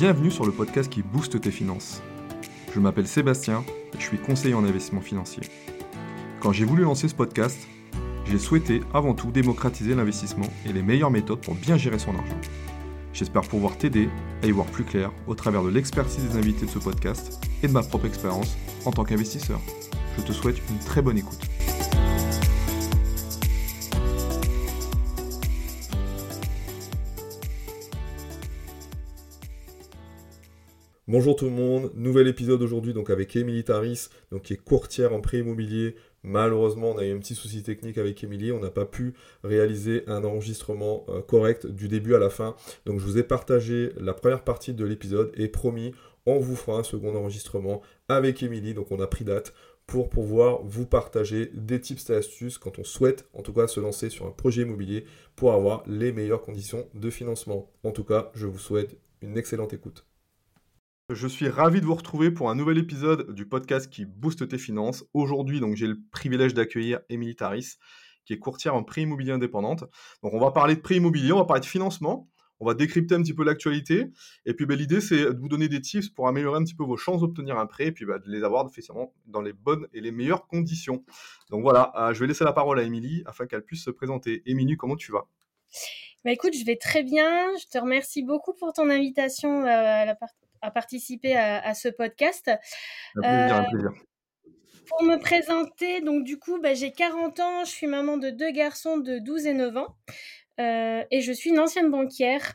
Bienvenue sur le podcast qui booste tes finances. Je m'appelle Sébastien et je suis conseiller en investissement financier. Quand j'ai voulu lancer ce podcast, j'ai souhaité avant tout démocratiser l'investissement et les meilleures méthodes pour bien gérer son argent. J'espère pouvoir t'aider à y voir plus clair au travers de l'expertise des invités de ce podcast et de ma propre expérience en tant qu'investisseur. Je te souhaite une très bonne écoute. Bonjour tout le monde, nouvel épisode aujourd'hui donc avec Émilie Taris, donc qui est courtière en prêt immobilier. Malheureusement, on a eu un petit souci technique avec Émilie, on n'a pas pu réaliser un enregistrement euh, correct du début à la fin. Donc je vous ai partagé la première partie de l'épisode et promis, on vous fera un second enregistrement avec Émilie. Donc on a pris date pour pouvoir vous partager des tips et astuces quand on souhaite en tout cas se lancer sur un projet immobilier pour avoir les meilleures conditions de financement. En tout cas, je vous souhaite une excellente écoute. Je suis ravi de vous retrouver pour un nouvel épisode du podcast qui booste tes finances. Aujourd'hui, donc j'ai le privilège d'accueillir Émilie Taris, qui est courtière en prix immobilier indépendante. Donc on va parler de prix immobilier, on va parler de financement, on va décrypter un petit peu l'actualité. Et puis ben, l'idée, c'est de vous donner des tips pour améliorer un petit peu vos chances d'obtenir un prêt et puis ben, de les avoir effectivement dans les bonnes et les meilleures conditions. Donc voilà, euh, je vais laisser la parole à Émilie afin qu'elle puisse se présenter. Émilie, comment tu vas? Bah écoute, je vais très bien. Je te remercie beaucoup pour ton invitation euh, à la, à participer à, ce podcast. Euh, pour me présenter, donc du coup, bah, j'ai 40 ans, je suis maman de deux garçons de 12 et 9 ans euh, et je suis une ancienne banquière.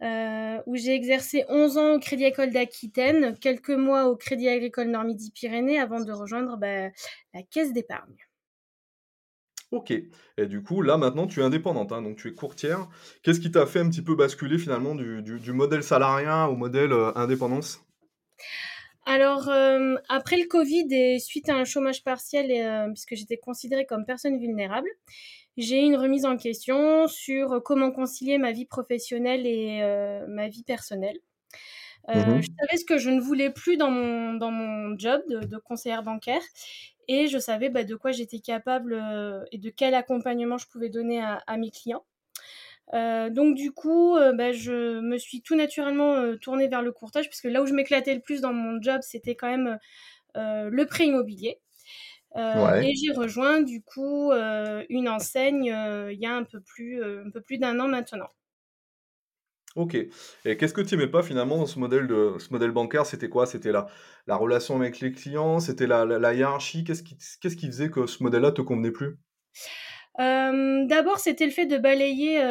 Euh, où j'ai exercé 11 ans au Crédit Agricole d'Aquitaine, quelques mois au Crédit Agricole Nord-Midi-Pyrénées avant de rejoindre bah, la caisse d'épargne. Ok. Et du coup, là maintenant, tu es indépendante, hein, donc tu es courtière. Qu'est-ce qui t'a fait un petit peu basculer finalement du, modèle salariat au modèle euh, indépendance? Alors, euh, après le Covid et suite à un chômage partiel, euh, puisque j'étais considérée comme personne vulnérable, j'ai eu une remise en question sur comment concilier ma vie professionnelle et ma vie personnelle. Mmh je savais ce que je ne voulais plus dans mon, dans mon job de, de conseillère bancaire et je savais bah, de quoi j'étais capable euh, et de quel accompagnement je pouvais donner à, mes clients. Euh, donc du coup, euh, bah, je me suis tout naturellement tournée vers le courtage parce que là où je m'éclatais le plus dans mon job, c'était quand même le prêt immobilier. Et j'ai rejoint du coup une enseigne il y a un peu plus, un peu plus d'un an maintenant. Ok. Et qu'est-ce que tu n'aimais pas finalement dans ce modèle, de, ce modèle bancaire? C'était quoi? C'était la, la relation avec les clients? C'était la, la, hiérarchie? Qu'est-ce qui, qu'est-ce qui faisait que ce modèle-là te convenait plus? D'abord, c'était le fait de balayer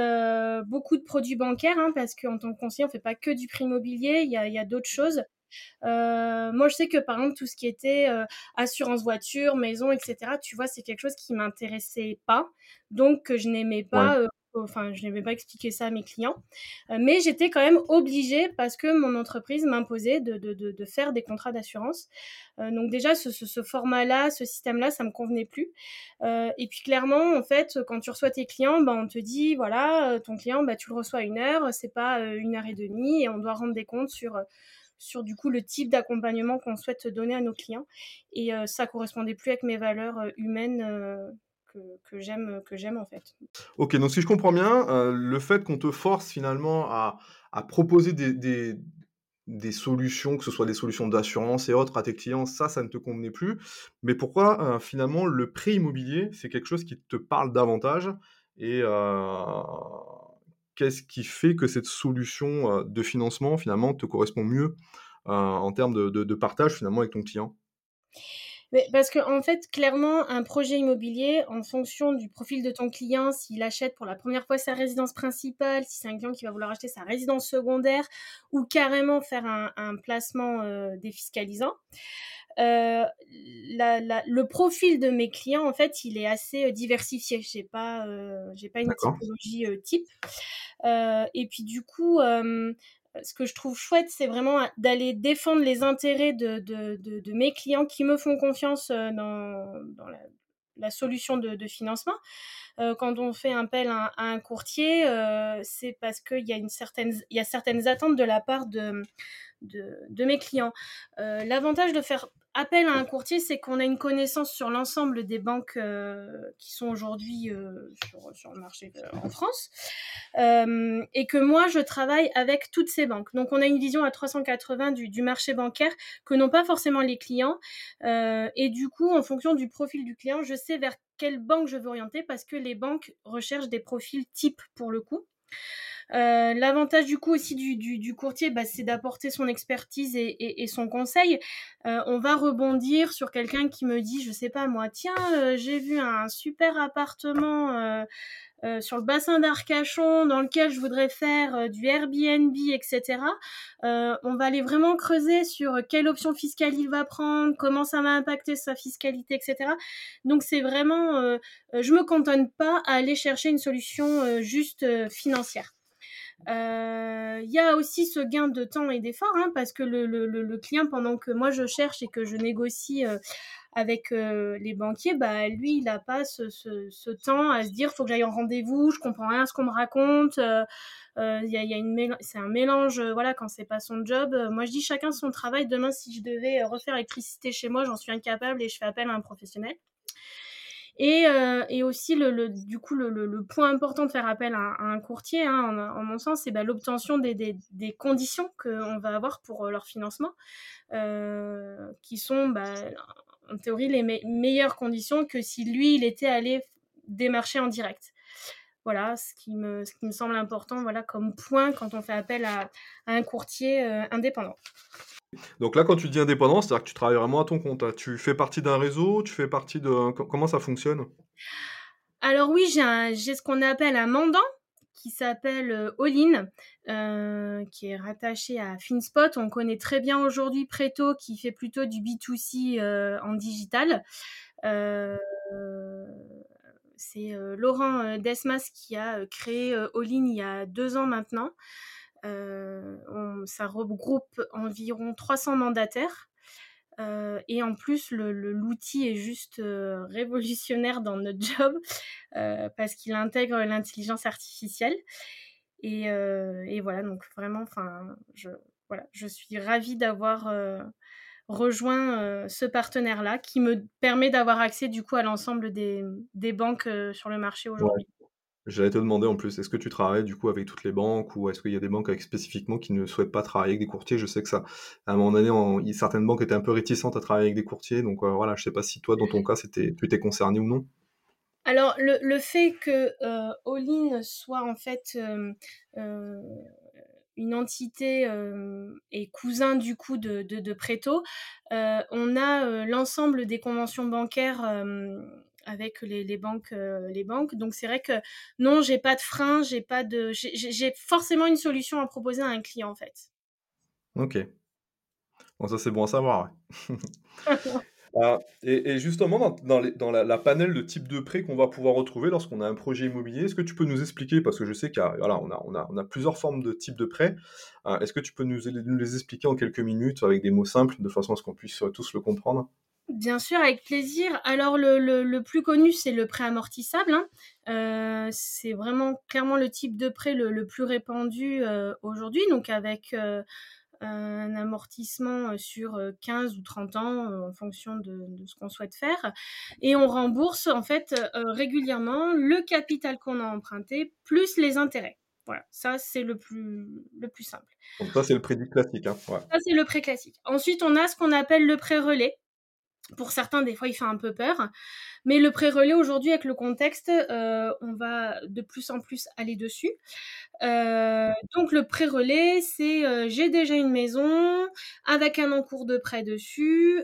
beaucoup de produits bancaires, hein, parce qu'en tant que conseiller, on ne fait pas que du prix immobilier, il y a, y a d'autres choses. moi, je sais que par exemple, tout ce qui était assurance voiture, maison, etc., tu vois, c'est quelque chose qui m'intéressait pas, donc que je n'aimais pas enfin, je n'avais pas expliqué ça à mes clients, euh, mais j'étais quand même obligée parce que mon entreprise m'imposait de, faire des contrats d'assurance. Euh, donc déjà, ce, format-là, ce système-là, ça me convenait plus. Euh, et puis clairement, en fait, quand tu reçois tes clients, ben, on te dit, voilà, ton client, ben, tu le reçois une heure, c'est pas une heure et demie, et on doit rendre des comptes sur du coup le type d'accompagnement qu'on souhaite donner à nos clients. Et ça correspondait plus avec mes valeurs humaines j'aime en fait. Ok, donc si je comprends bien, euh, le fait qu'on te force finalement à, proposer des, solutions, que ce soit des solutions d'assurance et autres à tes clients, ça, ça ne te convenait plus. Mais pourquoi euh, finalement le prix immobilier, c'est quelque chose qui te parle davantage et euh, qu'est-ce qui fait que cette solution de financement finalement te correspond mieux en termes de partage finalement avec ton client? Parce que en fait, clairement, un projet immobilier, en fonction du profil de ton client, s'il achète pour la première fois sa résidence principale, si c'est un client qui va vouloir acheter sa résidence secondaire, ou carrément faire un, placement euh, défiscalisant, euh, le profil de mes clients, en fait, il est assez euh, diversifié. J'ai pas, j'ai pas une typologie type. et puis du coup, ce que je trouve chouette, c'est vraiment d'aller défendre les intérêts de, mes clients qui me font confiance euh, dans, la, solution de, financement. Euh, quand on fait appel à, à un courtier, euh, c'est parce qu'il y a certaines attentes de la part de, de, mes clients. L'avantage de faire appel à un courtier, c'est qu'on a une connaissance sur l'ensemble des banques qui sont aujourd'hui sur, le marché en France, et que moi, je travaille avec toutes ces banques. Donc, on a une vision à 380 du, du marché bancaire que n'ont pas forcément les clients, et du coup, en fonction du profil du client, je sais vers quelle banque je veux orienter parce que les banques recherchent des profils types pour le coup. Euh, l'avantage du coup aussi du, courtier, bah, c'est d'apporter son expertise et, son conseil. Euh, on va rebondir sur quelqu'un qui me dit, je sais pas moi, tiens, euh, j'ai vu un super appartement sur le bassin d'Arcachon dans lequel je voudrais faire du Airbnb, etc. on va aller vraiment creuser sur quelle option fiscale il va prendre, comment ça va impacter sa fiscalité, etc. Donc c'est vraiment, je me cantonne pas à aller chercher une solution juste financière. Euh, il y a aussi ce gain de temps et d'effort, hein, parce que le, client, pendant que moi je cherche et que je négocie euh, avec euh, les banquiers, bah, lui, il n'a pas ce, temps à se dire, faut que j'aille en rendez-vous, je comprends rien à ce qu'on me raconte. Il y a, c'est un mélange, voilà, quand c'est pas son job. moi, je dis chacun son travail. Demain, si je devais refaire l'électricité chez moi, j'en suis incapable et je fais appel à un professionnel. Et, euh, et aussi, le, du coup, le, point important de faire appel à, un courtier, hein, en, mon sens, c'est bah, l'obtention des, conditions qu'on va avoir pour euh, leur financement, euh, qui sont, bah, en théorie, les meilleures conditions que si lui, il était allé démarcher en direct. Voilà, ce qui me, semble important voilà, comme point quand on fait appel à, un courtier indépendant. Donc là, quand tu dis indépendant, c'est-à-dire que tu travailles vraiment à ton compte. Hein. Tu fais partie d'un réseau, tu fais partie de... Comment ça fonctionne? Alors oui, j'ai ce qu'on appelle un mandant qui s'appelle euh, All-in, euh, qui est rattaché à FinSpot. On connaît très bien aujourd'hui Preto, qui fait plutôt du B2C euh, en digital. c'est Laurent Desmas qui a créé All-in il y a deux ans maintenant. Euh, ça regroupe environ 300 mandataires. Euh, et en plus, l'outil le, est juste euh, révolutionnaire dans notre job parce qu'il intègre l'intelligence artificielle. Et, et, voilà, donc vraiment, enfin, je, voilà, je suis ravie d'avoir rejoint ce partenaire-là qui me permet d'avoir accès du coup à l'ensemble des, des, banques sur le marché aujourd'hui. J'allais te demander en plus, est-ce que tu travailles du coup avec toutes les banques ou est-ce qu'il y a des banques spécifiquement qui ne souhaitent pas travailler avec des courtiers? Je sais que ça, à un moment donné, certaines banques étaient un peu réticentes à travailler avec des courtiers, donc euh, voilà, je sais pas si toi, dans ton cas, tu étais concerné ou non. Alors le, fait que euh, All-in soit en fait euh, une entité et cousin du coup de, de, Preto, on a l'ensemble des conventions bancaires avec les, banques euh, les banques. Donc c'est vrai que non j'ai pas de frein j'ai pas de j'ai forcément une solution à proposer à un client en fait. Ok. Bon ça c'est bon à savoir ah, et, justement dans, dans, la, panel de type de prêt qu'on va pouvoir retrouver lorsqu'on a un projet immobilier est-ce que tu peux nous expliquer parce que je sais qu'il voilà on a, on a, on a plusieurs formes de type de prêt euh, est-ce que tu peux nous les expliquer en quelques minutes avec des mots simples de façon à ce qu'on puisse tous le comprendre? Bien sûr, avec plaisir. Alors le, le, plus connu, c'est le prêt amortissable. Hein. Euh, c'est vraiment clairement le type de prêt le, plus répandu euh, aujourd'hui, donc avec euh, un amortissement sur 15 ou 30 ans en fonction de, de ce qu'on souhaite faire. Et on rembourse en fait régulièrement le capital qu'on a emprunté plus les intérêts. Voilà, ça c'est le plus, le plus simple. Donc ça c'est le prêt classique. Hein. Ça c'est le prêt classique. Ensuite on a ce qu'on appelle le prêt relais. Pour certains, des fois, il fait un peu peur. Mais le pré-relais, aujourd'hui, avec le contexte, euh, on va de plus en plus aller dessus. Euh, donc, le pré-relais, c'est euh, j'ai déjà une maison avec un encours de prêt dessus,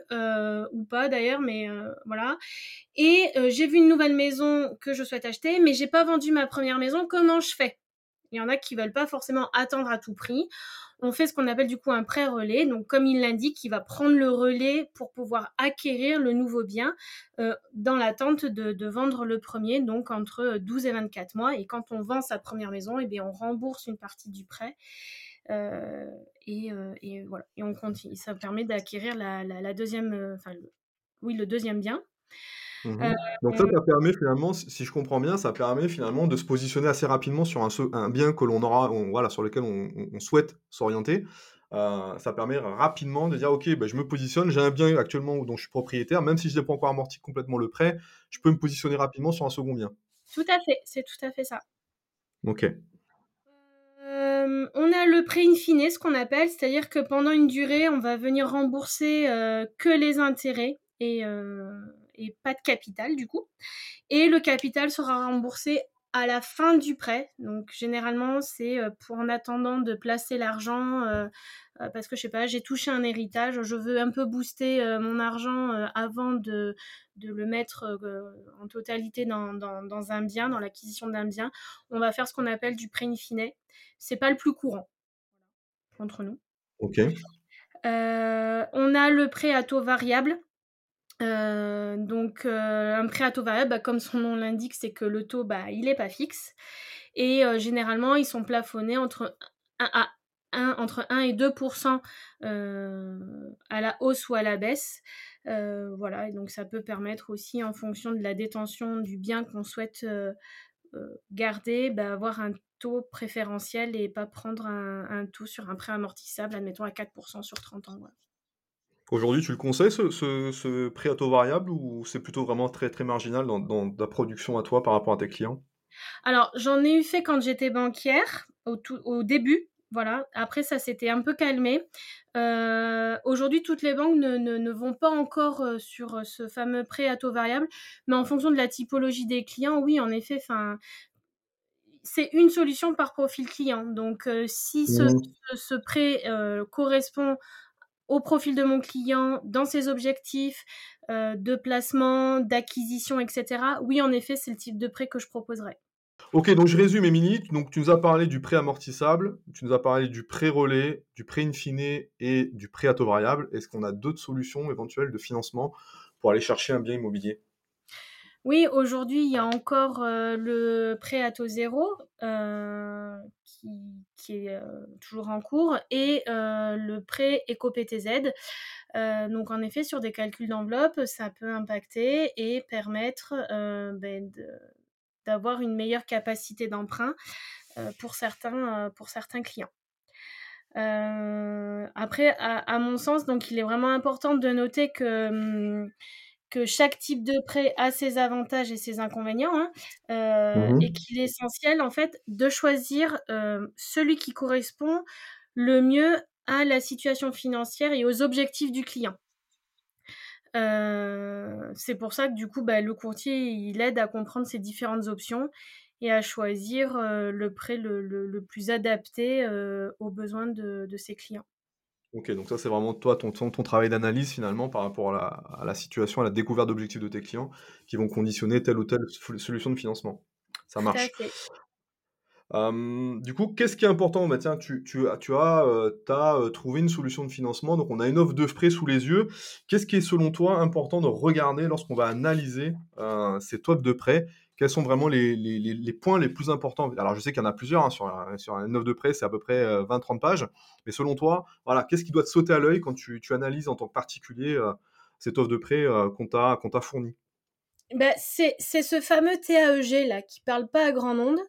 ou pas d'ailleurs, mais voilà. Et j'ai vu une nouvelle maison que je souhaite acheter, mais j'ai pas vendu ma première maison. Comment je fais? Il y en a qui veulent pas forcément attendre à tout prix on fait ce qu'on appelle du coup un pré-relais. Donc, comme il l'indique, il va prendre le relais pour pouvoir acquérir le nouveau bien euh, dans l'attente de, vendre le premier, donc entre 12 et 24 mois. Et quand on vend sa première maison, eh bien, on rembourse une partie du prêt. Euh, euh, et, voilà, et on continue. Ça permet d'acquérir la, deuxième, enfin, oui, le deuxième bien. Mmh euh, Donc ça, ça permet finalement, si je comprends bien, ça permet finalement de se positionner assez rapidement sur un, un bien que l'on aura, voilà, sur lequel on, souhaite s'orienter, ça permet rapidement de dire ok, ben, je me positionne, j'ai un bien actuellement dont je suis propriétaire, même si je n'ai pas encore amorti complètement le prêt, je peux me positionner rapidement sur un second bien. Tout à fait, c'est tout à fait ça. Ok. Euh, on a le prêt in fine, ce qu'on appelle, c'est-à-dire que pendant une durée, on va venir rembourser euh, que les intérêts et, euh, et, pas de capital du coup. Et le capital sera remboursé à la fin du prêt. Donc généralement, c'est pour en attendant de placer l'argent parce que je sais pas, j'ai touché un héritage, je veux un peu booster mon argent avant de, de, le mettre en totalité dans, dans, dans un bien, dans l'acquisition d'un bien. On va faire ce qu'on appelle du prêt in fine c'est pas le plus courant entre nous. Ok. Euh, on a le prêt à taux variable. Euh, donc euh, un prêt à taux variable, bah, comme son nom l'indique, c'est que le taux, bah, il n'est pas fixe. Et généralement, ils sont plafonnés entre 1, à 1, entre 1 et 2% à la hausse ou à la baisse. voilà, et donc ça peut permettre aussi, en fonction de la détention du bien qu'on souhaite garder, bah, avoir un préférentiel et pas prendre un, taux sur un prêt amortissable, admettons à 4% sur 30 ans. Aujourd'hui, tu le conseilles, ce, prêt à taux variable, ou c'est plutôt vraiment très, très marginal dans, dans, ta production à toi par rapport à tes clients? Alors, j'en ai eu fait quand j'étais banquière, au, tout, au début, voilà. Après, ça s'était un peu calmé. Euh, aujourd'hui, toutes les banques ne, ne, vont pas encore euh, sur ce fameux prêt à taux variable, mais en fonction de la typologie des clients, oui, en effet, c'est une solution par profil client. Donc, euh, si ce, mmh. prêt euh, correspond au profil de mon client, dans ses objectifs euh, de placement, d'acquisition, etc., oui, en effet, c'est le type de prêt que je proposerais. Ok, donc je résume, Émilie. Donc, tu nous as parlé du prêt amortissable, tu nous as parlé du prêt relais, du prêt in fine et du prêt à taux variable. Est-ce qu'on a d'autres solutions éventuelles de financement pour aller chercher un bien immobilier? Oui, aujourd'hui, il y a encore le prêt à taux zéro qui, est toujours en cours et le prêt éco-PTZ. donc, en effet, sur des calculs d'enveloppe, ça peut impacter et permettre ben, d'avoir une meilleure capacité d'emprunt pour, certains, clients. après, à, à, mon sens, donc il est vraiment important de noter que hum, que chaque type de prêt a ses avantages et ses inconvénients, hein, euh, mmh et qu'il est essentiel en fait de choisir euh, celui qui correspond le mieux à la situation financière et aux objectifs du client. Euh, c'est pour ça que du coup, bah, le courtier il aide à comprendre ces différentes options et à choisir le prêt le, plus adapté aux besoins de ses clients. Ok, donc ça c'est vraiment toi, ton, ton, travail d'analyse finalement par rapport à la, situation, à la découverte d'objectifs de tes clients qui vont conditionner telle ou telle solution de financement. Ça marche. du coup, qu'est-ce qui est important? Bah, tiens, tu, tu, tu as, euh, as euh, trouvé une solution de financement, donc on a une offre de prêt sous les yeux. Qu'est-ce qui est selon toi important de regarder lorsqu'on va analyser euh, cette offre de prêt quels sont vraiment les, les, les, points les plus importants? Alors, je sais qu'il y en a plusieurs, hein, sur, sur une offre de prêt, c'est à peu près 20-30 euh, pages, mais selon toi, voilà, qu'est-ce qui doit te sauter à l'œil quand tu, tu, analyses en tant que particulier euh, cette offre de prêt euh, qu'on t'a fournie bah, C'est ce fameux TAEG là, qui parle pas à grand monde.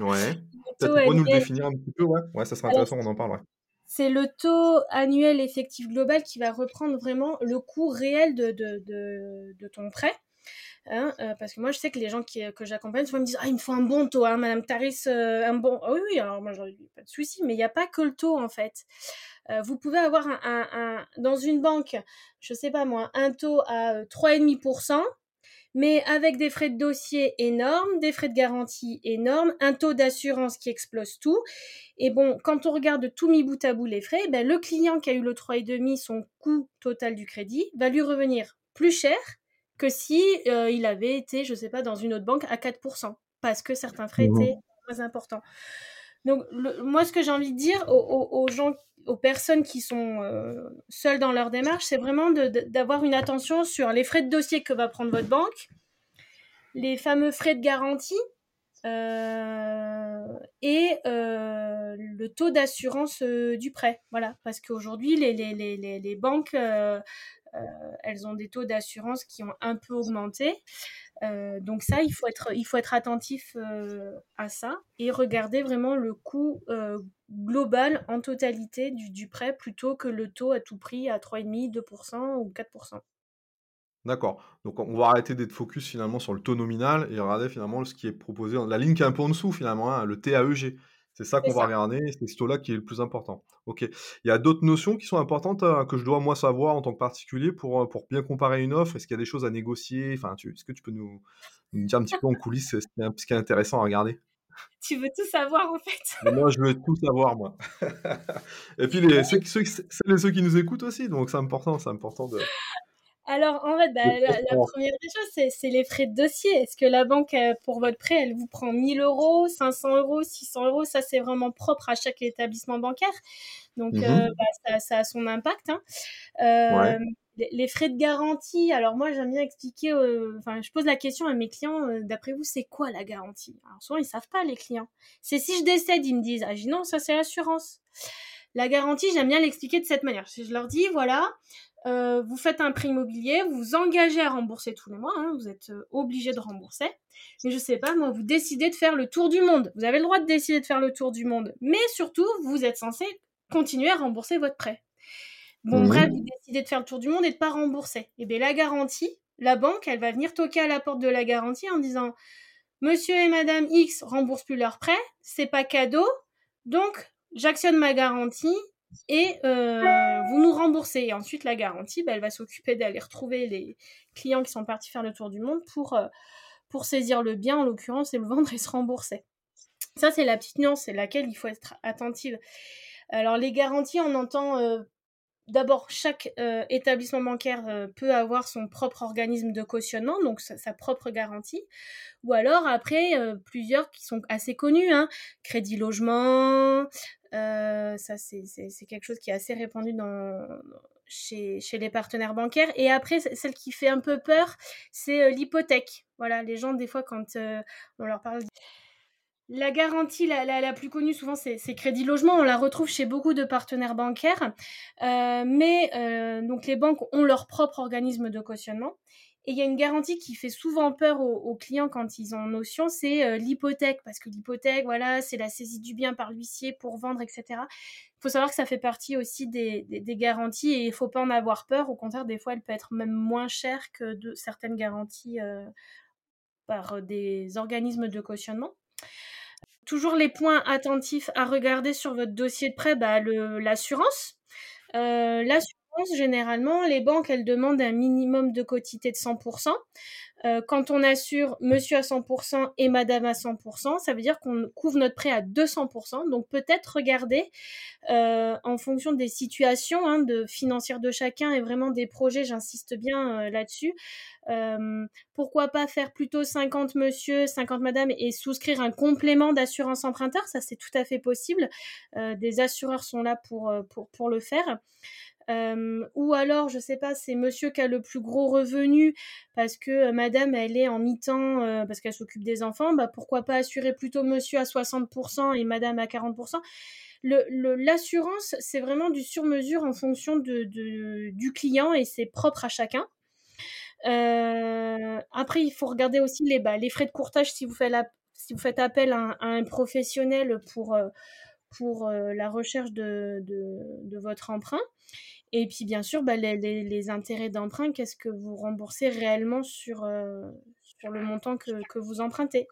Ouais. Peut-être pour nous le définir un petit peu, ouais. Ouais, ça serait intéressant, on en parle, c'est le taux annuel effectif global qui va reprendre vraiment le coût réel de, de, de, de ton prêt. Hein, euh, parce que moi, je sais que les gens qui, euh, que j'accompagne, souvent me disent Ah, il me faut un bon taux, hein, Madame Taris, euh, un bon. Ah oui, oui, alors moi, j'en ai pas de souci, mais il n'y a pas que le taux, en fait. vous pouvez avoir un, un, dans une banque, je sais pas moi, un taux à 3,5%, mais avec des frais de dossier énormes, des frais de garantie énormes, un taux d'assurance qui explose tout. Et bon, quand on regarde tout mis bout à bout les frais, ben, le client qui a eu le 3,5, son coût total du crédit, va lui revenir plus cher que si euh, il avait été, je sais pas, dans une autre banque à 4%, parce que certains frais mmh étaient très importants. Donc, moi, ce que j'ai envie de dire aux, gens, aux personnes qui sont euh, seules dans leur démarche, c'est vraiment d'avoir une attention sur les frais de dossier que va prendre votre banque, les fameux frais de garantie euh, et le taux d'assurance du prêt. Voilà, parce qu'aujourd'hui, les, les, les, les, banques elles ont des taux d'assurance qui ont un peu augmenté. donc ça, il faut être, il faut être attentif à ça et regarder vraiment le coût global en totalité du, du, prêt plutôt que le taux à tout prix à 3,5, 2% ou 4%. D'accord. Donc on va arrêter d'être focus finalement sur le taux nominal et regarder finalement ce qui est proposé, la ligne qui est un peu en dessous finalement, hein, le TAEG. C'est ça qu'on va regarder, c'est ce taux-là qui est le plus important. Ok. Il y a d'autres notions qui sont importantes euh, que je dois moi savoir en tant que particulier pour, euh, pour bien comparer une offre? Est-ce qu'il y a des choses à négocier? Enfin, est-ce que tu peux nous, dire un petit peu en coulisses ce qui, est, intéressant à regarder? Tu veux tout savoir en fait? Moi, je veux tout savoir moi. et puis les, ceux, ceux, ceux qui nous écoutent aussi, donc c'est important, c'est important de. Alors, en fait, bah, la, première des choses, c'est les frais de dossier. Est-ce que la banque, euh, pour votre prêt, elle vous prend 1000 euros, 500 euros, 600 euros? Ça, c'est vraiment propre à chaque établissement bancaire. Donc, mmh euh, bah, ça, a son impact. Hein. Euh, les, frais de garantie, alors moi, j'aime bien expliquer, enfin, je pose la question à mes clients, d'après vous, c'est quoi la garantie? Alors, souvent, ils savent pas, les clients. C'est si je décède, ils me disent, ah, non, ça, c'est l'assurance. La garantie, j'aime bien l'expliquer de cette manière. Je leur dis, voilà, euh, vous faites un prêt immobilier, vous vous engagez à rembourser tous les mois, hein, vous êtes euh, obligé de rembourser. Mais je sais pas, moi, vous décidez de faire le tour du monde. Vous avez le droit de décider de faire le tour du monde. Mais surtout, vous êtes censé continuer à rembourser votre prêt. Bon, mmh. bref, vous décidez de faire le tour du monde et de pas rembourser. Et eh bien, la garantie, la banque, elle va venir toquer à la porte de la garantie en disant Monsieur et Madame X remboursent plus leur prêt, c'est pas cadeau, donc j'actionne ma garantie et euh, vous nous remboursez. Et ensuite, la garantie, bah, elle va s'occuper d'aller retrouver les clients qui sont partis faire le tour du monde pour, euh, pour saisir le bien, en l'occurrence, et le vendre et se rembourser. Ça, c'est la petite nuance, c'est laquelle il faut être attentive. Alors, les garanties, on entend euh, D'abord, chaque établissement bancaire peut avoir son propre organisme de cautionnement, donc sa, propre garantie. Ou alors, après, plusieurs qui sont assez connus, hein, Crédit Logement, ça c'est quelque chose qui est assez répandu chez, chez, les partenaires bancaires. Et après, celle qui fait un peu peur, c'est l'hypothèque. Voilà, les gens, des fois, quand on leur parle la garantie la, plus connue souvent c'est Crédit Logement, on la retrouve chez beaucoup de partenaires bancaires, euh, mais euh, donc les banques ont leur propre organisme de cautionnement. Et il y a une garantie qui fait souvent peur aux, clients quand ils ont notion, c'est euh, l'hypothèque, parce que l'hypothèque, voilà, c'est la saisie du bien par l'huissier pour vendre, etc. Il faut savoir que ça fait partie aussi des, garanties et il faut pas en avoir peur. Au contraire, des fois, elle peut être même moins chère que certaines garanties par des organismes de cautionnement. Toujours les points attentifs à regarder sur votre dossier de prêt, bah, l'assurance. Euh, l'assurance, généralement, les banques, elles demandent un minimum de quotité de 100%. Euh, quand on assure monsieur à 100% et madame à 100%, ça veut dire qu'on couvre notre prêt à 200%. Donc peut-être regarder euh, en fonction des situations hein, financières de chacun et vraiment des projets, j'insiste bien là-dessus, euh, pourquoi pas faire plutôt 50 monsieur, 50 madame et souscrire un complément d'assurance emprunteur? Ça, c'est tout à fait possible. Des assureurs sont là pour le faire. Ou alors, je sais pas, c'est monsieur qui a le plus gros revenu parce que madame, elle est en mi-temps parce qu'elle s'occupe des enfants. Bah, pourquoi pas assurer plutôt monsieur à 60% et madame à 40% L'assurance, c'est vraiment du sur-mesure en fonction de, du client et c'est propre à chacun. Après, il faut regarder aussi les, bah, les frais de courtage si vous faites, si vous faites appel à un, professionnel pour, pour euh, la recherche de, de, de, votre emprunt. Et puis, bien sûr, bah, les, les, intérêts d'emprunt, qu'est-ce que vous remboursez réellement sur, sur le montant que, que, vous empruntez?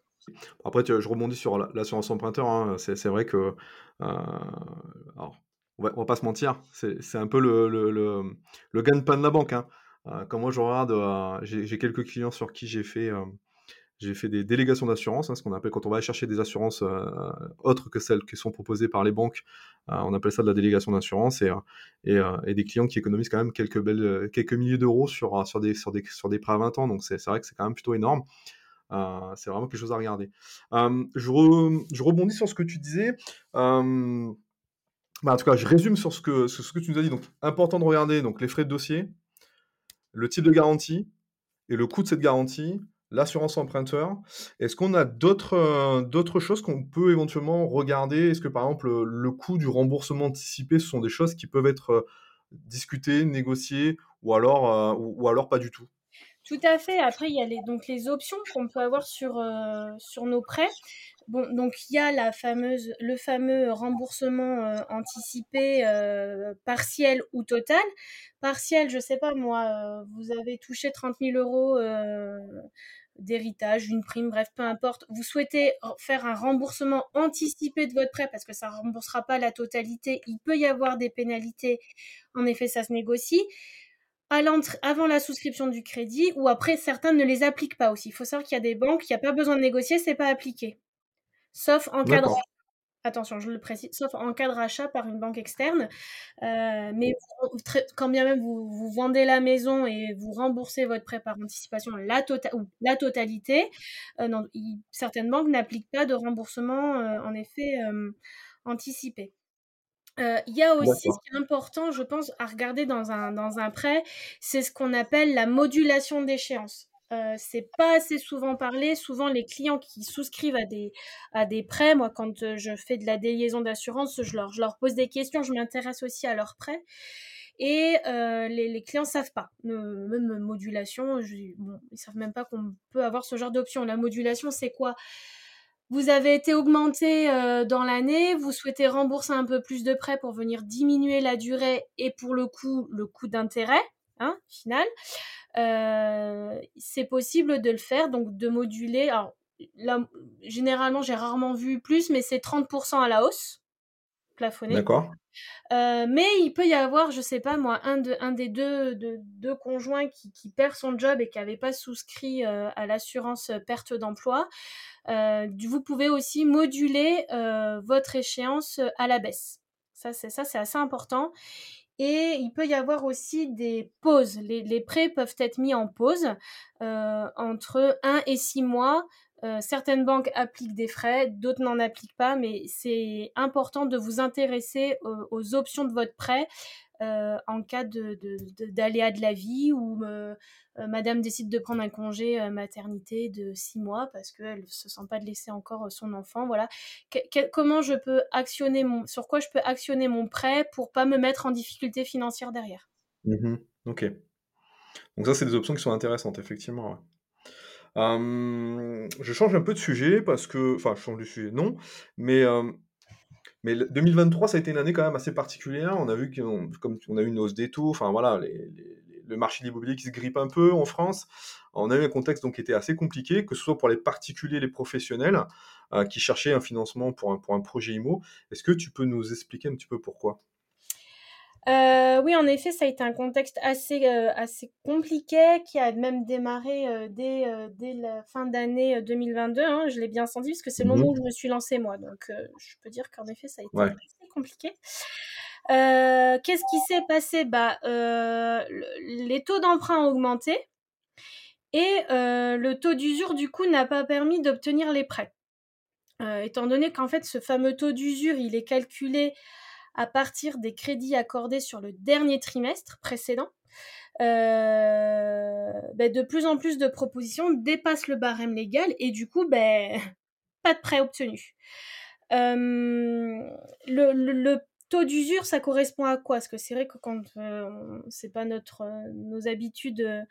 Après, je rebondis sur l'assurance emprunteur. Hein. C'est vrai que. alors, on va, va, pas se mentir, c'est un peu le, le, le, le gain-pain de la banque. Hein. Euh, quand moi je regarde, euh, j'ai quelques clients sur qui j'ai fait, euh, j'ai fait des délégations d'assurance, hein, ce qu'on appelle quand on va chercher des assurances autres que celles qui sont proposées par les banques, on appelle ça de la délégation d'assurance et, et, des clients qui économisent quand même quelques, belles, quelques milliers d'euros sur, sur, des, sur, des, sur des prêts à 20 ans, donc c'est vrai que c'est quand même plutôt énorme. c'est vraiment quelque chose à regarder. je, je, rebondis sur ce que tu disais. Bah, en tout cas, je résume sur ce que, sur ce que tu nous as dit. Donc, important de regarder donc, les frais de dossier, le type de garantie et le coût de cette garantie, l'assurance emprunteur. Est-ce qu'on a d'autres euh, d'autres choses qu'on peut éventuellement regarder? Est-ce que par exemple le, coût du remboursement anticipé, ce sont des choses qui peuvent être euh, discutées, négociées ou alors, ou, alors pas du tout? Tout à fait. Après, il y a les, donc les options qu'on peut avoir sur, nos prêts. Donc il y a la fameuse, le fameux remboursement euh, anticipé euh, partiel ou total. Partiel, je sais pas moi, euh, vous avez touché 30 000 euros d'héritage, une prime, bref, peu importe. Vous souhaitez faire un remboursement anticipé de votre prêt parce que ça ne remboursera pas la totalité. Il peut y avoir des pénalités. En effet, ça se négocie. Avant la souscription du crédit ou après, certains ne les appliquent pas aussi. Il faut savoir qu'il y a des banques, il n'y a pas besoin de négocier, c'est pas appliqué sauf en cas attention, je le précise, sauf en cas de rachat par une banque externe. Euh, mais quand bien même vous, vendez la maison et vous remboursez votre prêt par anticipation la, tota-, ou la totalité, euh, non, certaines banques n'appliquent pas de remboursement euh, en effet anticipé. Il y a aussi ce qui est important, je pense, à regarder dans un, dans un prêt, c'est ce qu'on appelle la modulation d'échéance. Euh, c'est pas assez souvent parlé. Souvent, les clients qui souscrivent à des, à des prêts, moi, quand euh, je fais de la déliaison d'assurance, je leur, je leur pose des questions, je m'intéresse aussi à leurs prêts. Et euh, les, les, clients savent pas. même modulation, je, bon, ils savent même pas qu'on peut avoir ce genre d'option. La modulation, c'est quoi? Vous avez été augmenté dans l'année, vous souhaitez rembourser un peu plus de prêts pour venir diminuer la durée et pour le coup, le coût d'intérêt, hein, final. Euh, c'est possible de le faire, donc de moduler. Alors, là, généralement, j'ai rarement vu plus, mais c'est 30% à la hausse, plafonné. D'accord. Euh, mais il peut y avoir, je sais pas moi, un, de, un des deux, de, deux conjoints qui, qui, perd son job et qui n'avait pas souscrit euh, à l'assurance perte d'emploi. vous pouvez aussi moduler votre échéance à la baisse. Ça, c'est ça, c'est assez important. Et il peut y avoir aussi des pauses. Les, prêts peuvent être mis en pause euh, entre 1 et 6 mois. Euh, certaines banques appliquent des frais, d'autres n'en appliquent pas, mais c'est important de vous intéresser aux options de votre prêt euh, en cas d'aléa de, la vie ou euh, euh, madame décide de prendre un congé maternité de six mois parce qu'elle ne se sent pas de laisser encore son enfant. Voilà. comment je peux actionner mon, sur quoi je peux actionner mon prêt pour pas me mettre en difficulté financière derrière? Mmh ok. Donc ça, c'est des options qui sont intéressantes, effectivement. je change un peu de sujet parce que, enfin, change de sujet, non, mais mais 2023, ça a été une année quand même assez particulière. On a vu qu'on comme on a eu une hausse des taux, enfin voilà, le marché de l'immobilier qui se grippe un peu en France. On a eu un contexte donc qui était assez compliqué, que ce soit pour les particuliers, les professionnels euh, qui cherchaient un financement pour un, pour un projet IMO. Est-ce que tu peux nous expliquer un petit peu pourquoi? Euh, oui, en effet, ça a été un contexte assez, euh, assez compliqué qui a même démarré euh, dès, dès la fin d'année 2022. Hein, je l'ai bien senti parce que c'est le moment mmh où je me suis lancée moi. Donc, je peux dire qu'en effet, ça a été assez compliqué. Qu'est-ce qui s'est passé? Bah, Les taux d'emprunt ont augmenté et le taux d'usure, du coup, n'a pas permis d'obtenir les prêts. étant donné qu'en fait, ce fameux taux d'usure, il est calculé à partir des crédits accordés sur le dernier trimestre précédent. Euh, ben, de plus en plus de propositions dépassent le barème légal et du coup, ben, pas de prêt obtenu. Euh, le, taux d'usure, ça correspond à quoi? Parce que c'est vrai que quand euh, c'est pas notre nos habitudes,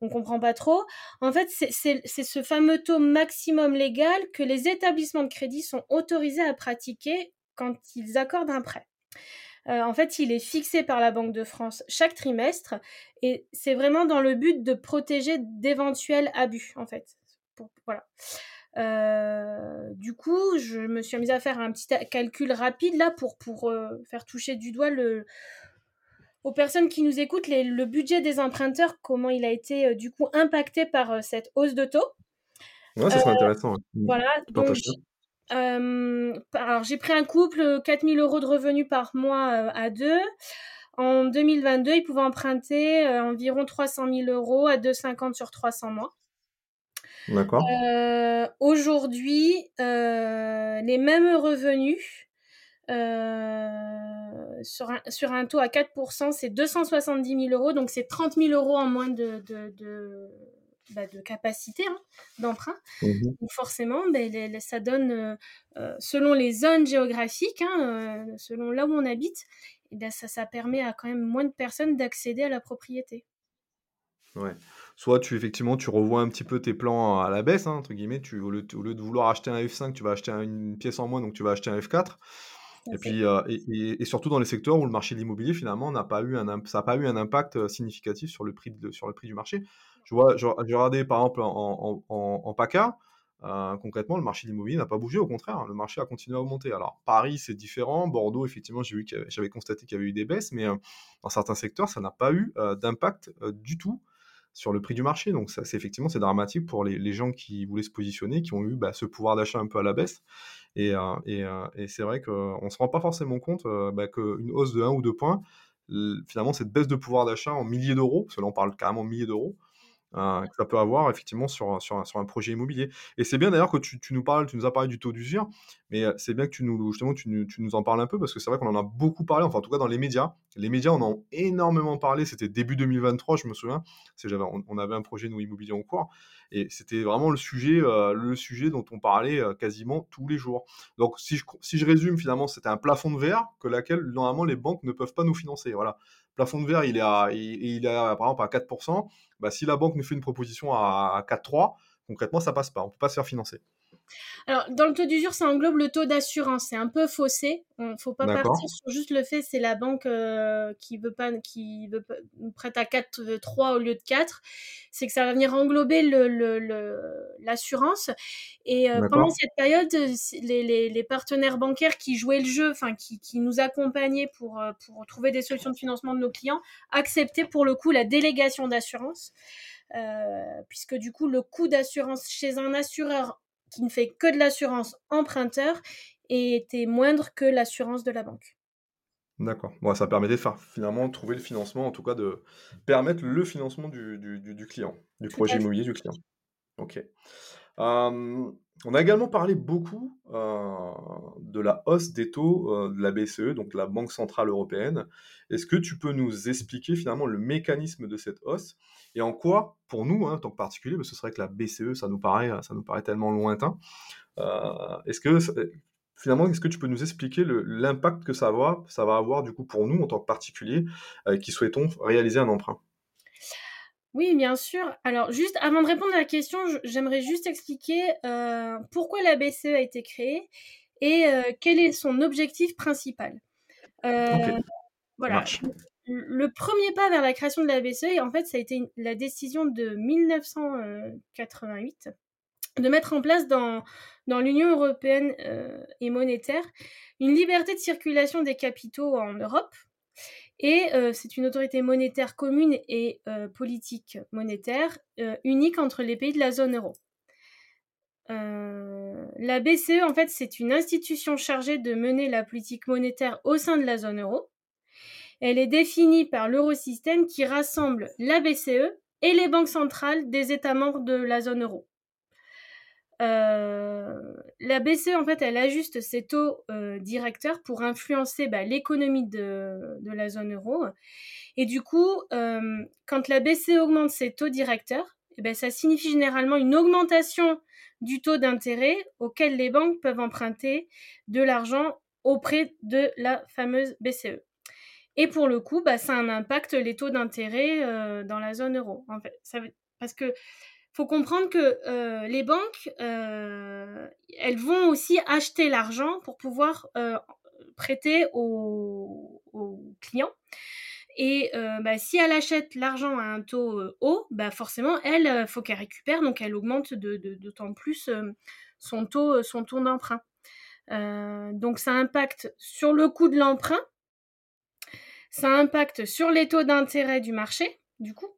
on comprend pas trop. En fait, c'est ce fameux taux maximum légal que les établissements de crédit sont autorisés à pratiquer quand ils accordent un prêt. Euh, en fait, il est fixé par la Banque de France chaque trimestre et c'est vraiment dans le but de protéger d'éventuels abus, en fait. voilà. Euh, du coup, je me suis amusée à faire un petit calcul rapide là pour, pour euh, faire toucher du doigt le, aux personnes qui nous écoutent le budget des emprunteurs, comment il a été du coup impacté par cette hausse de taux. Ouais, ça serait intéressant. Voilà, donc alors, j'ai pris un couple, 4000 euros de revenus par mois à deux. En 2022, ils pouvaient emprunter environ 300 000 euros à 2,50 sur 300 mois. D'accord. Aujourd'hui, les mêmes revenus sur, un, sur un taux à 4%, c'est 270 000 euros. Donc, c'est 30 000 euros en moins de, bah, de capacité hein, d'emprunt. Mmh forcément, ben, ça donne, euh, euh, selon les zones géographiques, hein, euh, selon là où on habite, et ben ça, ça permet à quand même moins de personnes d'accéder à la propriété. Ouais. Soit tu effectivement tu revois un petit peu tes plans à la baisse, hein, entre guillemets, tu, au, lieu, de vouloir acheter un F5, tu vas acheter une pièce en moins, donc tu vas acheter un F4. Et puis, euh, et, surtout dans les secteurs où le marché de l'immobilier, finalement, n'a pas eu un, ça n'a pas eu un impact euh, significatif sur le prix, de, sur le prix du marché. Je vois, j'ai regardé par exemple en, en, PACA, euh, concrètement, le marché de l'immobilier n'a pas bougé, au contraire, le marché a continué à augmenter. Alors, Paris, c'est différent, Bordeaux, effectivement, j'ai vu j'avais constaté qu'il y avait eu des baisses, mais dans certains secteurs, ça n'a pas eu d'impact du tout sur le prix du marché. Donc ça, c'est effectivement c'est dramatique pour les, gens qui voulaient se positionner, qui ont eu bah, ce pouvoir d'achat un peu à la baisse. Et, euh, euh, c'est vrai qu'on ne se rend pas forcément compte euh, bah, qu'une hausse de 1 ou 2 points, finalement cette baisse de pouvoir d'achat en milliers d'euros, parce que là on parle carrément de milliers d'euros, euh, que ça peut avoir effectivement sur, sur, un projet immobilier. Et c'est bien d'ailleurs que tu, nous parles, tu nous as parlé du taux d'usure, mais euh, c'est bien que tu nous, justement, tu, tu nous en parles un peu parce que c'est vrai qu'on en a beaucoup parlé, enfin en tout cas dans les médias. Les médias en ont énormément parlé, c'était début 2023, je me souviens, on, on avait un projet nous immobilier en cours, et c'était vraiment le sujet, euh, le sujet dont on parlait quasiment tous les jours. Donc si je, si je résume, finalement, c'était un plafond de verre que laquelle normalement les banques ne peuvent pas nous financer. Voilà plafond de verre, il est, à, il, est par exemple à 4%. Bah, si la banque nous fait une proposition à, 4,3%, concrètement, ça passe pas. On peut pas se faire financer. Alors, dans le taux d'usure, ça englobe le taux d'assurance. C'est un peu faussé. Il ne faut pas partir sur juste le fait c'est la banque euh, qui veut pas, qui veut prête à 4, 3 euh, au lieu de 4. C'est que ça va venir englober l'assurance. Le, Et euh, pendant cette période, les, les, partenaires bancaires qui jouaient le jeu, enfin qui, qui, nous accompagnaient pour, pour trouver des solutions de financement de nos clients, acceptaient pour le coup la délégation d'assurance. puisque du coup, le coût d'assurance chez un assureur qui ne fait que de l'assurance emprunteur et était moindre que l'assurance de la banque. D'accord. Bon, ça permettait de faire finalement trouver le financement, en tout cas de permettre le financement du, du, client, du projet immobilier du client. Ok. Euh, on a également parlé beaucoup euh, de la hausse des taux euh, de la BCE, donc la Banque Centrale Européenne. Est-ce que tu peux nous expliquer finalement le mécanisme de cette hausse et en quoi, pour nous, hein, en tant que particulier, ce serait que la BCE, ça nous paraît, ça nous paraît tellement lointain. est-ce que finalement, est-ce que tu peux nous expliquer l'impact que ça va, ça va avoir du coup pour nous en tant que particulier qui souhaitons réaliser un emprunt? Oui, bien sûr. Alors, juste avant de répondre à la question, j'aimerais juste expliquer euh, pourquoi la BCE a été créée et euh, quel est son objectif principal. Euh, voilà. Le premier pas vers la création de la BCE, en fait, ça a été la décision de 1988 de mettre en place dans, dans l'Union européenne et monétaire une liberté de circulation des capitaux en Europe et euh, c'est une autorité monétaire commune et euh, politique monétaire euh, unique entre les pays de la zone euro. la BCE, en fait, c'est une institution chargée de mener la politique monétaire au sein de la zone euro. Elle est définie par l'eurosystème qui rassemble la BCE et les banques centrales des États membres de la zone euro. Euh, la BCE, en fait, elle ajuste ses taux euh, directeurs pour influencer bah, l'économie de, la zone euro. Et du coup, euh, quand la BCE augmente ses taux directeurs, eh ben, ça signifie généralement une augmentation du taux d'intérêt auquel les banques peuvent emprunter de l'argent auprès de la fameuse BCE. Et pour le coup, bah, ça a un impact les taux d'intérêt dans la zone euro. Parce que faut comprendre que euh, les banques, euh, elles vont aussi acheter l'argent pour pouvoir euh, prêter aux, clients. Et bah, si elle achète l'argent à un taux haut, bah forcément, elle, faut qu'elle récupère, donc elle augmente d'autant plus son taux, son taux d'emprunt. donc ça impacte sur le coût de l'emprunt, ça impacte sur les taux d'intérêt du marché, du coup,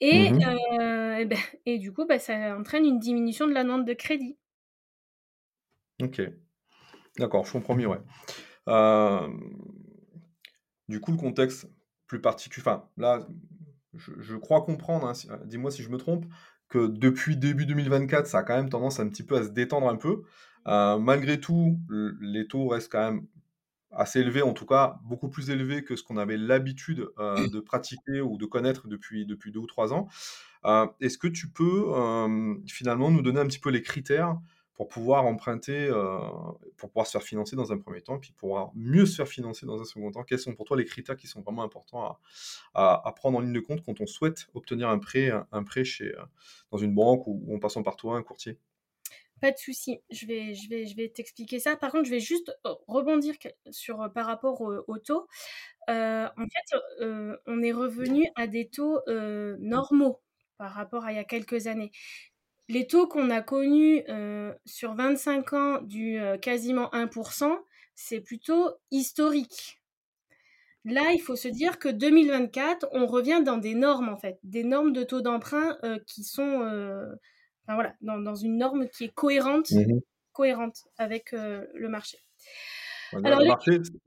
et, mmh euh, ben, et, du coup, bah, ça entraîne une diminution de la demande de crédit. Ok. D'accord, je comprends mieux, ouais. Euh, du coup, le contexte plus particulier, enfin, là, je, crois comprendre, hein, euh, dis-moi si je me trompe, que depuis début 2024, ça a quand même tendance un petit peu à se détendre un peu. malgré tout, les taux restent quand même assez élevé, en tout cas beaucoup plus élevé que ce qu'on avait l'habitude euh, de pratiquer ou de connaître depuis, depuis deux ou trois ans. Euh, est-ce que tu peux euh, finalement nous donner un petit peu les critères pour pouvoir emprunter, pour pouvoir se faire financer dans un premier temps, puis pouvoir mieux se faire financer dans un second temps? Quels sont pour toi les critères qui sont vraiment importants à, prendre en ligne de compte quand on souhaite obtenir un prêt, un, prêt chez, dans une banque ou, en passant par toi, un courtier? Pas de souci, je vais, t'expliquer ça. Par contre, je vais juste rebondir sur par rapport au, taux. en fait, on est revenu à des taux normaux par rapport à il y a quelques années. Les taux qu'on a connus euh, sur 25 ans du euh, quasiment 1%, c'est plutôt historique. Là, il faut se dire que 2024, on revient dans des normes, en fait, des normes de taux d'emprunt euh, qui sont, enfin, voilà, dans, une norme qui est cohérente, mmh cohérente avec le marché. Alors,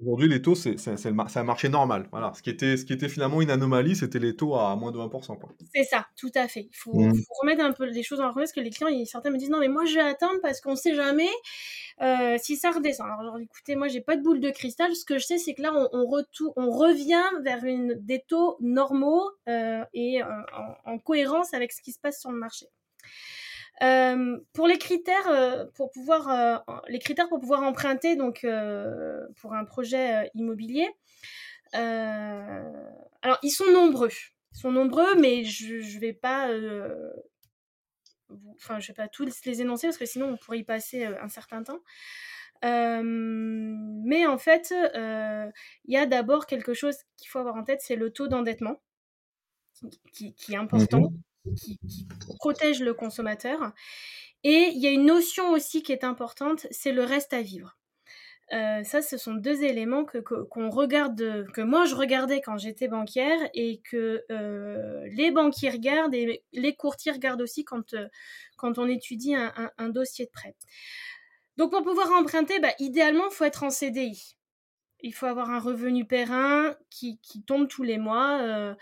aujourd'hui, les taux, c'est un marché normal. Voilà. Ce, qui était, ce qui était finalement une anomalie, c'était les taux à moins de 1%. C'est ça, tout à fait. Il faut, mmh. faut, remettre un peu les choses en place, parce que les clients, certains me disent non, mais moi, je vais attendre parce qu'on ne sait jamais euh, si ça redescend. Alors, écoutez, moi, j'ai pas de boule de cristal. Ce que je sais, c'est que là, on, on, on revient vers une, des taux normaux euh, et euh, en, en cohérence avec ce qui se passe sur le marché. Euh, pour les critères, euh, pour pouvoir, euh, les critères pour pouvoir emprunter donc pour un projet immobilier, alors ils sont nombreux, ils sont nombreux, mais je, je vais pas, enfin je vais pas tous les énoncer parce que sinon on pourrait y passer un certain temps. mais en fait, il y a d'abord quelque chose qu'il faut avoir en tête, c'est le taux d'endettement qui, qui, est important. Mmh qui, protège le consommateur. Et il y a une notion aussi qui est importante, c'est le reste à vivre. Euh, ça, ce sont deux éléments que, qu'on regarde, que moi je regardais quand j'étais banquière et que euh, les banquiers regardent et les courtiers regardent aussi quand, euh, quand on étudie un, dossier de prêt. Donc pour pouvoir emprunter, bah, idéalement, il faut être en CDI. Il faut avoir un revenu périn qui, tombe tous les mois.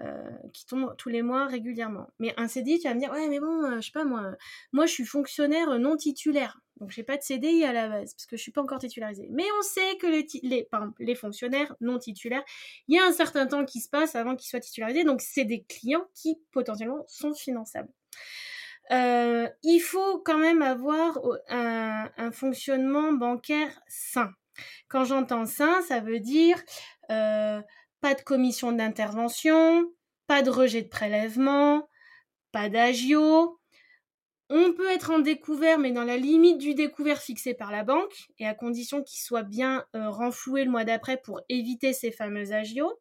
Euh, qui tombent tous les mois régulièrement. Mais un CDI, tu vas me dire, ouais, mais bon, euh, je sais pas, moi, moi, je suis fonctionnaire non titulaire. Donc, j'ai pas de CDI à la base, parce que je suis pas encore titularisée. Mais on sait que les, fonctionnaires non titulaires, il y a un certain temps qui se passe avant qu'ils soient titularisés. Donc, c'est des clients qui, potentiellement, sont finançables. Euh, il faut quand même avoir un fonctionnement bancaire sain. Quand j'entends sain, ça veut dire euh, pas de commission d'intervention, pas de rejet de prélèvement, pas d'agio. On peut être en découvert, mais dans la limite du découvert fixé par la banque, et à condition qu'il soit bien euh, renfloué le mois d'après pour éviter ces fameux agios.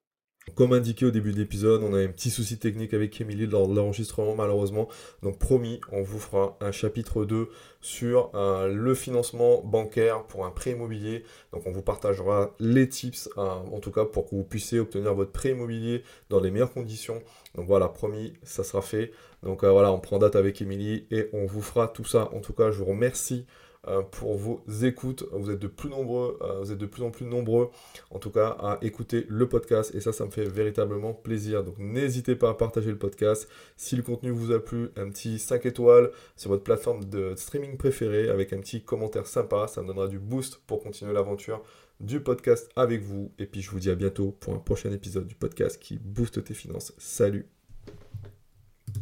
Comme indiqué au début de l'épisode, on a un petit souci technique avec Emily lors de l'enregistrement malheureusement. Donc promis, on vous fera un chapitre 2 sur euh, le financement bancaire pour un prêt immobilier. Donc on vous partagera les tips, euh, en tout cas pour que vous puissiez obtenir votre prêt immobilier dans les meilleures conditions. Donc voilà, promis, ça sera fait. Donc euh, voilà, on prend date avec Emily et on vous fera tout ça. En tout cas, je vous remercie pour vos écoutes. Vous êtes de plus nombreux, euh, vous êtes de plus en plus nombreux, en tout cas, à écouter le podcast. Et ça, ça me fait véritablement plaisir. Donc n'hésitez pas à partager le podcast. Si le contenu vous a plu, un petit 5 étoiles sur votre plateforme de streaming préférée avec un petit commentaire sympa. Ça me donnera du boost pour continuer l'aventure du podcast avec vous. Et puis je vous dis à bientôt pour un prochain épisode du podcast qui booste tes finances. Salut